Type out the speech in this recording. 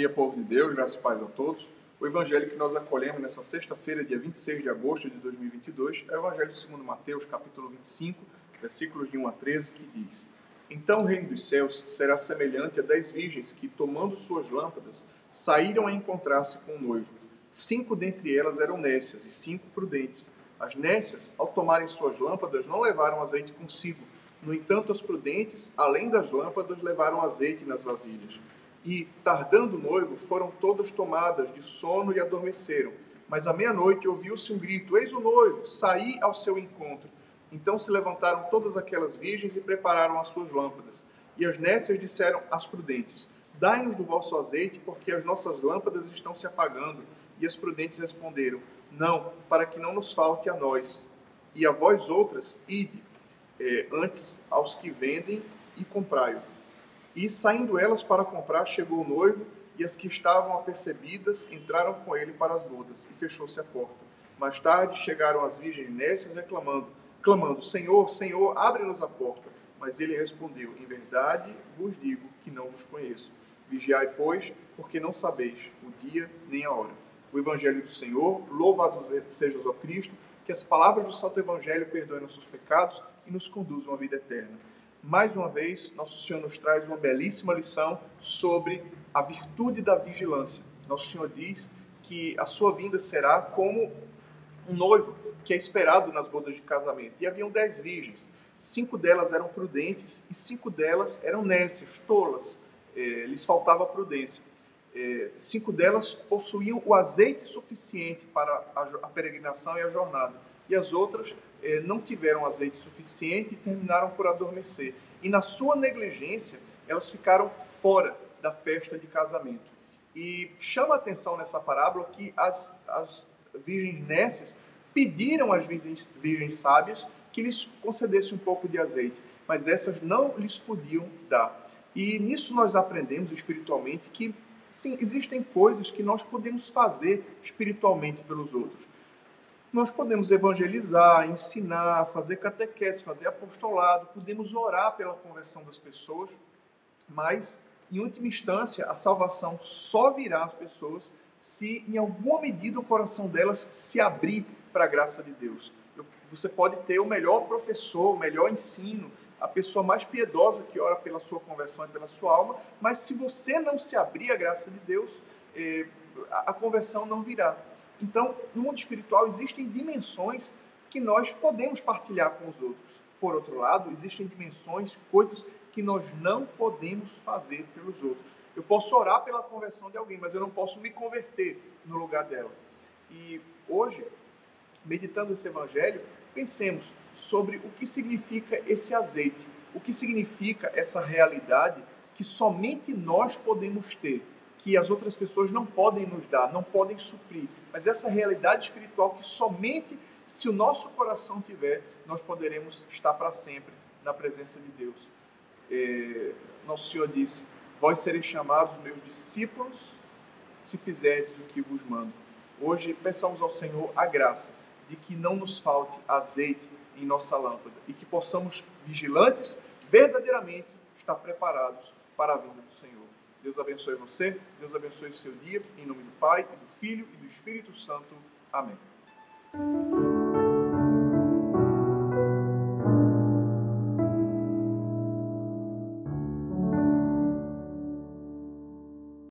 Dia, povo de Deus, graças e paz a todos. O evangelho que nós acolhemos nessa sexta-feira, dia 26 de agosto de 2022, é o evangelho segundo Mateus, capítulo 25, versículos de 1 a 13, que diz: Então o reino dos céus será semelhante a dez virgens que, tomando suas lâmpadas, saíram a encontrar-se com o noivo. Cinco dentre elas eram nécias e cinco prudentes. As nécias, ao tomarem suas lâmpadas, não levaram azeite consigo. No entanto, as prudentes, além das lâmpadas, levaram azeite nas vasilhas. E, tardando o noivo, foram todas tomadas de sono e adormeceram. Mas à meia-noite ouviu-se um grito: Eis o noivo, saí ao seu encontro. Então se levantaram todas aquelas virgens e prepararam as suas lâmpadas. E as nécias disseram às prudentes: Dai-nos do vosso azeite, porque as nossas lâmpadas estão se apagando. E as prudentes responderam: Não, para que não nos falte a nós. E a vós outras, ide, eh, antes aos que vendem e comprai-o. E saindo elas para comprar, chegou o noivo, e as que estavam apercebidas entraram com ele para as bodas, e fechou-se a porta. Mais tarde chegaram as virgens nécias reclamando, clamando: Senhor, Senhor, abre-nos a porta. Mas ele respondeu: Em verdade vos digo que não vos conheço. Vigiai, pois, porque não sabeis o dia nem a hora. O Evangelho do Senhor, louvado sejas ó Cristo, que as palavras do Santo Evangelho perdoem nossos pecados e nos conduzam à vida eterna mais uma vez, Nosso Senhor nos traz uma belíssima lição sobre a virtude da vigilância. Nosso Senhor diz que a sua vinda será como um noivo que é esperado nas bodas de casamento. E haviam dez virgens. Cinco delas eram prudentes e cinco delas eram nécias, tolas. É, lhes faltava prudência. É, cinco delas possuíam o azeite suficiente para a, a peregrinação e a jornada. E as outras eh, não tiveram azeite suficiente e terminaram por adormecer. E na sua negligência, elas ficaram fora da festa de casamento. E chama a atenção nessa parábola que as, as virgens nécias pediram às virgens, virgens sábias que lhes concedesse um pouco de azeite, mas essas não lhes podiam dar. E nisso nós aprendemos espiritualmente que, sim, existem coisas que nós podemos fazer espiritualmente pelos outros nós podemos evangelizar, ensinar, fazer catequese, fazer apostolado, podemos orar pela conversão das pessoas, mas, em última instância, a salvação só virá às pessoas se, em alguma medida, o coração delas se abrir para a graça de Deus. Você pode ter o melhor professor, o melhor ensino, a pessoa mais piedosa que ora pela sua conversão e pela sua alma, mas se você não se abrir à graça de Deus, eh, a conversão não virá. Então, no mundo espiritual existem dimensões que nós podemos partilhar com os outros. Por outro lado, existem dimensões, coisas que nós não podemos fazer pelos outros. Eu posso orar pela conversão de alguém, mas eu não posso me converter no lugar dela. E hoje, meditando esse evangelho, pensemos sobre o que significa esse azeite, o que significa essa realidade que somente nós podemos ter que as outras pessoas não podem nos dar, não podem suprir. Mas essa realidade espiritual que somente se o nosso coração tiver, nós poderemos estar para sempre na presença de Deus. É, nosso Senhor disse: Vós sereis chamados meus discípulos se fizerdes o que vos mando. Hoje peçamos ao Senhor a graça de que não nos falte azeite em nossa lâmpada e que possamos, vigilantes, verdadeiramente estar preparados para a vinda do Senhor. Deus abençoe você, Deus abençoe o seu dia, em nome do Pai, do Filho e do Espírito Santo. Amém.